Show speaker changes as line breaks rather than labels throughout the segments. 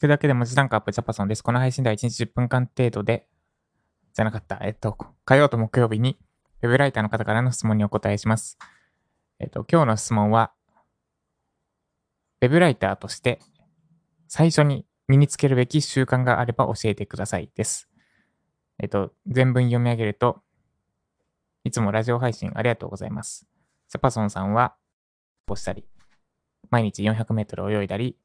くだけで文字単価アップジャパソンです。この配信では1日10分間程度で、じゃなかった。えっと、火曜と木曜日に、ウェブライターの方からの質問にお答えします。えっと、今日の質問は、ウェブライターとして最初に身につけるべき習慣があれば教えてくださいです。えっと、全文読み上げると、いつもラジオ配信ありがとうございます。セパソンさんは、ポしたり、毎日400メートル泳いだり、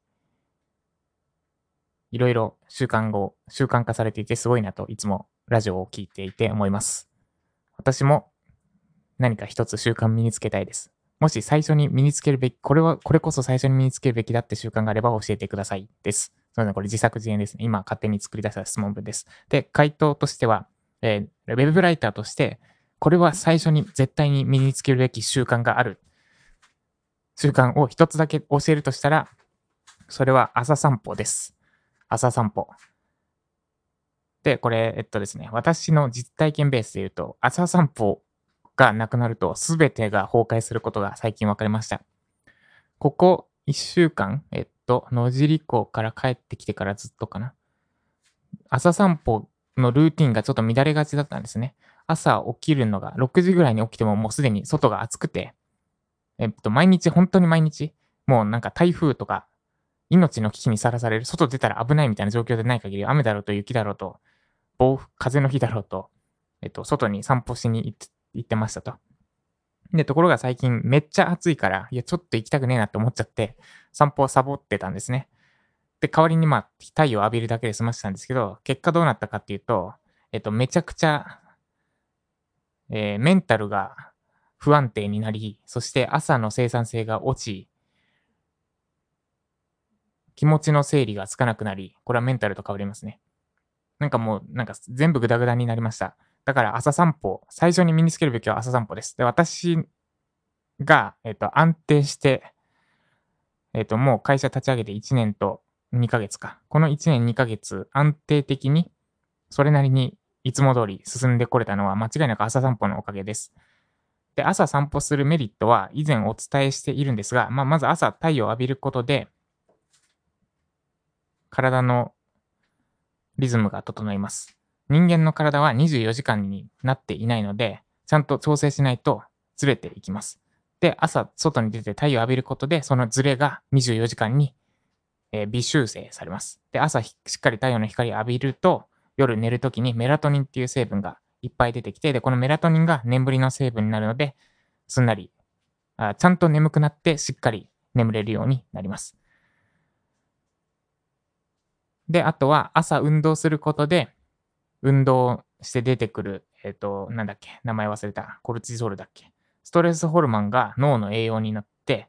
いろいろ習慣語、習慣化されていてすごいなといつもラジオを聞いていて思います。私も何か一つ習慣身につけたいです。もし最初に身につけるべき、これは、これこそ最初に身につけるべきだって習慣があれば教えてくださいです。そうね、これ自作自演ですね。今勝手に作り出した質問文です。で、回答としては、えー、ウェブライターとして、これは最初に絶対に身につけるべき習慣がある。習慣を一つだけ教えるとしたら、それは朝散歩です。朝散歩。で、これ、えっとですね、私の実体験ベースで言うと、朝散歩がなくなると全てが崩壊することが最近分かりました。ここ1週間、えっと、野尻港から帰ってきてからずっとかな。朝散歩のルーティンがちょっと乱れがちだったんですね。朝起きるのが6時ぐらいに起きてももうすでに外が暑くて、えっと、毎日、本当に毎日、もうなんか台風とか、命の危機にさらされる、外出たら危ないみたいな状況でない限り、雨だろうと雪だろうと、暴風、風の日だろうと、えっと、外に散歩しに行ってましたと。で、ところが最近めっちゃ暑いから、いや、ちょっと行きたくねえなって思っちゃって、散歩をサボってたんですね。で、代わりにまあ、太陽を浴びるだけで済ませたんですけど、結果どうなったかっていうと、えっと、めちゃくちゃ、えー、メンタルが不安定になり、そして朝の生産性が落ち、気持ちの整理がつかなくなり、これはメンタルと変わりますね。なんかもう、なんか全部グダグダになりました。だから朝散歩、最初に身につけるべきは朝散歩です。で、私が、えっ、と、安定して、えっ、と、もう会社立ち上げて1年と2ヶ月か。この1年2ヶ月、安定的に、それなりにいつも通り進んでこれたのは間違いなく朝散歩のおかげです。で、朝散歩するメリットは以前お伝えしているんですが、まあ、まず朝太陽を浴びることで、体のリズムが整います。人間の体は24時間になっていないので、ちゃんと調整しないとずれていきます。で、朝外に出て太陽を浴びることで、そのずれが24時間に、え、微修正されます。で、朝しっかり太陽の光を浴びると、夜寝るときにメラトニンっていう成分がいっぱい出てきて、で、このメラトニンが眠りの成分になるので、すんなりあ、ちゃんと眠くなってしっかり眠れるようになります。で、あとは朝運動することで、運動して出てくる、えっ、ー、と、なんだっけ、名前忘れた。コルチゾールだっけ。ストレスホルモンが脳の栄養になって、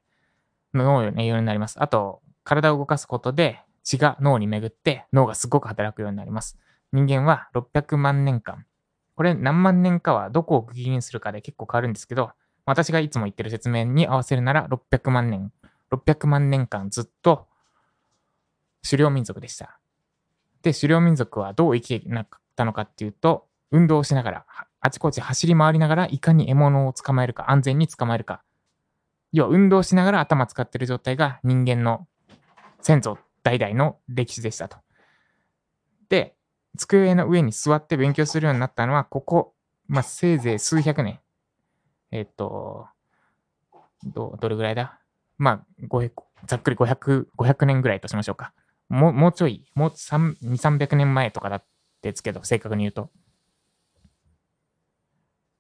脳の栄養になります。あと、体を動かすことで血が脳に巡って脳がすごく働くようになります。人間は600万年間。これ何万年かはどこを区切りにするかで結構変わるんですけど、私がいつも言ってる説明に合わせるなら600万年。600万年間ずっと狩猟民族でした。で、狩猟民族はどう生きていなかったのかっていうと、運動しながら、あちこち走り回りながら、いかに獲物を捕まえるか、安全に捕まえるか。要は、運動しながら頭使ってる状態が人間の先祖代々の歴史でしたと。で、机の上に座って勉強するようになったのは、ここ、まあ、せいぜい数百年。えっ、と、ど、どれぐらいだ？まあ、ざっくり500、500年ぐらいとしましょうか。もう、もうちょい、もう2、300年前とかだですけど、正確に言うと。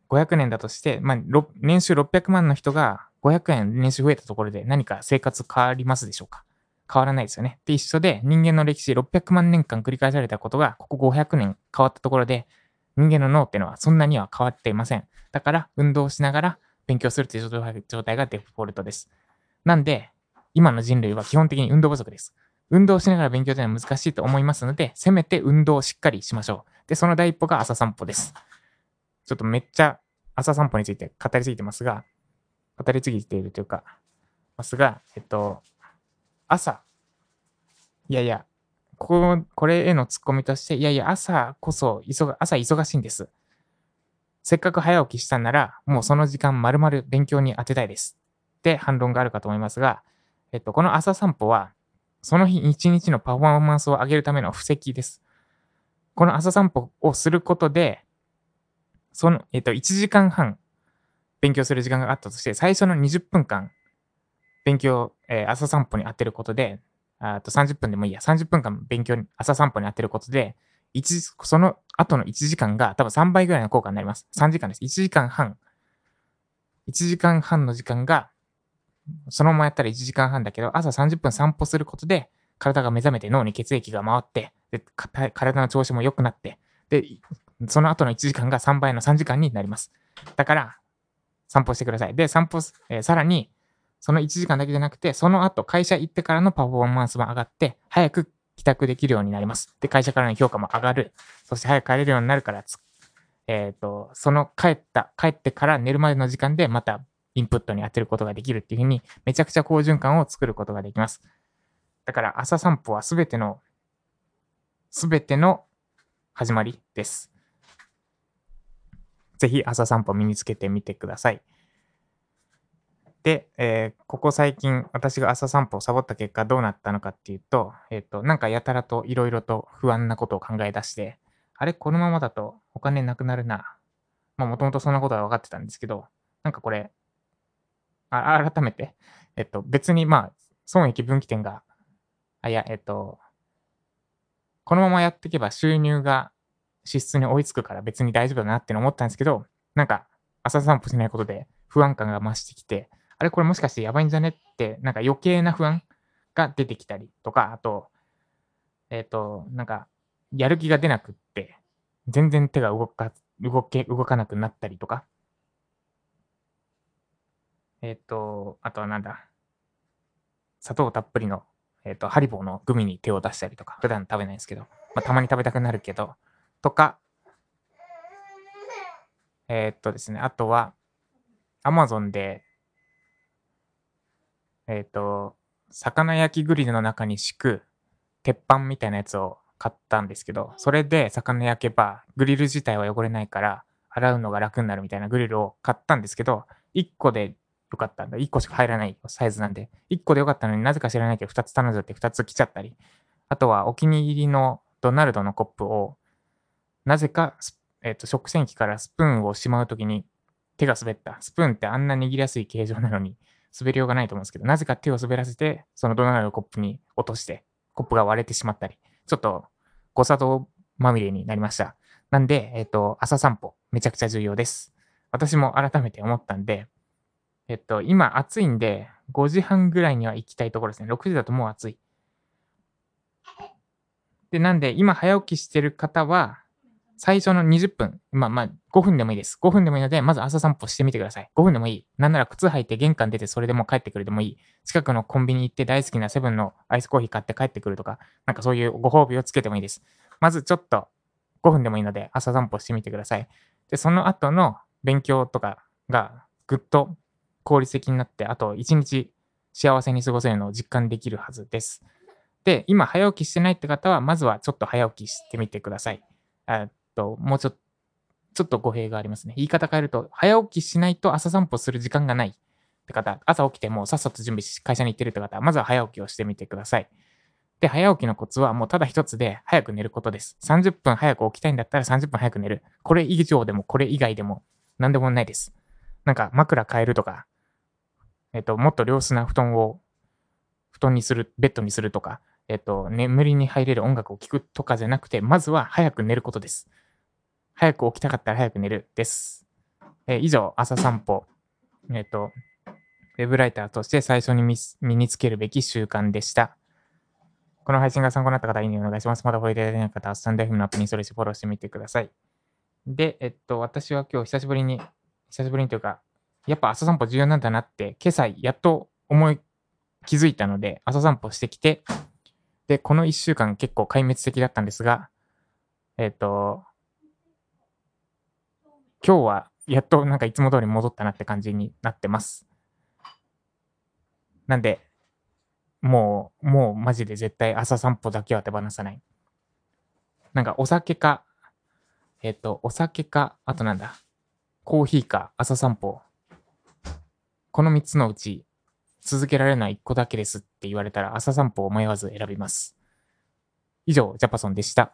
500年だとして、まあ、年収600万の人が500円年収増えたところで何か生活変わりますでしょうか？変わらないですよね。で、一緒で人間の歴史600万年間繰り返されたことが、ここ500年変わったところで、人間の脳っていうのはそんなには変わっていません。だから、運動しながら勉強するという状態がデフォルトです。なんで、今の人類は基本的に運動不足です。運動しながら勉強というのは難しいと思いますので、せめて運動をしっかりしましょう。で、その第一歩が朝散歩です。ちょっとめっちゃ朝散歩について語りすぎてますが、語りすぎているというか、ますが、えっと、朝、いやいや、ここ、これへのツッコミとして、いやいや、朝こそ、忙、朝忙しいんです。せっかく早起きしたんなら、もうその時間丸々勉強に当てたいです。って反論があるかと思いますが、えっと、この朝散歩は、その日一日のパフォーマンスを上げるための布石です。この朝散歩をすることで、その、えっと、1時間半勉強する時間があったとして、最初の20分間、勉強、えー、朝散歩に当てることで、あと30分でもいいや、30分間勉強に、朝散歩に当てることで、1、その後の1時間が多分3倍ぐらいの効果になります。3時間です。1時間半。1時間半の時間が、そのままやったら1時間半だけど、朝30分散歩することで、体が目覚めて脳に血液が回って、で、体の調子も良くなって、で、その後の1時間が3倍の3時間になります。だから、散歩してください。で、散歩、えー、さらに、その1時間だけじゃなくて、その後会社行ってからのパフォーマンスも上がって、早く帰宅できるようになります。で、会社からの評価も上がる。そして早く帰れるようになるから、えっ、ー、と、その帰った、帰ってから寝るまでの時間でまたインプットに当てることができるっていうふうに、めちゃくちゃ好循環を作ることができます。だから朝散歩はすべての、すべての始まりです。ぜひ朝散歩身につけてみてください。で、えー、ここ最近私が朝散歩をサボった結果どうなったのかっていうと、えっ、ー、と、なんかやたらといろいろと不安なことを考え出して、あれ、このままだとお金なくなるな。まあ、もともとそんなことは分かってたんですけど、なんかこれ、あ改めて、えっと、別にまあ、損益分岐点が、あ、いや、えっと、このままやっていけば収入が支出に追いつくから別に大丈夫だなって思ったんですけど、なんか朝散歩しないことで不安感が増してきて、あれこれもしかしてやばいんじゃねって、なんか余計な不安が出てきたりとか、あと、えっ、と、なんか、やる気が出なくって、全然手が動か、動け、動かなくなったりとか。えっ、ー、と、あとはなんだ、砂糖たっぷりの、えっ、ー、と、ハリボーのグミに手を出したりとか、普段食べないんですけど、まあ、たまに食べたくなるけど、とか、えー、っとですね、あとは、アマゾンで、え、っと、魚焼きグリルの中に敷く鉄板みたいなやつを買ったんですけど、それで魚焼けば、グリル自体は汚れないから、洗うのが楽になるみたいなグリルを買ったんですけど、1個でよかったんだ。1個しか入らないサイズなんで、1個でよかったのになぜか知らないけど2つ頼んじゃって2つ来ちゃったり、あとはお気に入りのドナルドのコップをなぜか、えっ、ー、と、食洗機からスプーンをしまうときに手が滑った。スプーンってあんな握りやすい形状なのに滑りようがないと思うんですけど、なぜか手を滑らせて、そのドナルドコップに落として、コップが割れてしまったり、ちょっと誤作動まみれになりました。なんで、えっ、ー、と、朝散歩、めちゃくちゃ重要です。私も改めて思ったんで、えっと、今暑いんで、5時半ぐらいには行きたいところですね。6時だともう暑い。で、なんで、今早起きしてる方は、最初の20分、まあまあ、5分でもいいです。5分でもいいので、まず朝散歩してみてください。5分でもいい。なんなら靴履いて玄関出てそれでも帰ってくるでもいい。近くのコンビニ行って大好きなセブンのアイスコーヒー買って帰ってくるとか、なんかそういうご褒美をつけてもいいです。まずちょっと5分でもいいので朝散歩してみてください。で、その後の勉強とかがぐっと効率的になって、あと1日幸せに過ごせるのを実感できるはずです。で、今早起きしてないって方は、まずはちょっと早起きしてみてください。えっと、もうちょっと、ちょっと語弊がありますね。言い方変えると、早起きしないと朝散歩する時間がないって方、朝起きてもうさっさと準備し、会社に行ってるって方は、まずは早起きをしてみてください。で、早起きのコツはもうただ一つで早く寝ることです。30分早く起きたいんだったら30分早く寝る。これ以上でもこれ以外でも何でもないです。なんか枕変えるとか、えっと、もっと良質な布団を布団にする、ベッドにするとか、えっと、眠りに入れる音楽を聴くとかじゃなくて、まずは早く寝ることです。早く起きたかったら早く寝るです。え、以上、朝散歩、えっ、と、ウェブライターとして最初に身につけるべき習慣でした。この配信が参考になった方、いいねお願いします。まだフォローいただいてない方は、スタンド FM のアプリにそれしフォローしてみてください。で、えっと、私は今日久しぶりに、久しぶりにというか、やっぱ朝散歩重要なんだなって、今朝やっと思い、気づいたので、朝散歩してきて、で、この1週間結構壊滅的だったんですが、えっ、と、今日はやっとなんかいつも通り戻ったなって感じになってます。なんで、もう、もうマジで絶対朝散歩だけは手放さない。なんかお酒か、えっ、と、お酒か、あとなんだ、コーヒーか朝散歩。この3つのうち、続けられない1個だけですって言われたら朝散歩を迷わず選びます。以上、ジャパソンでした。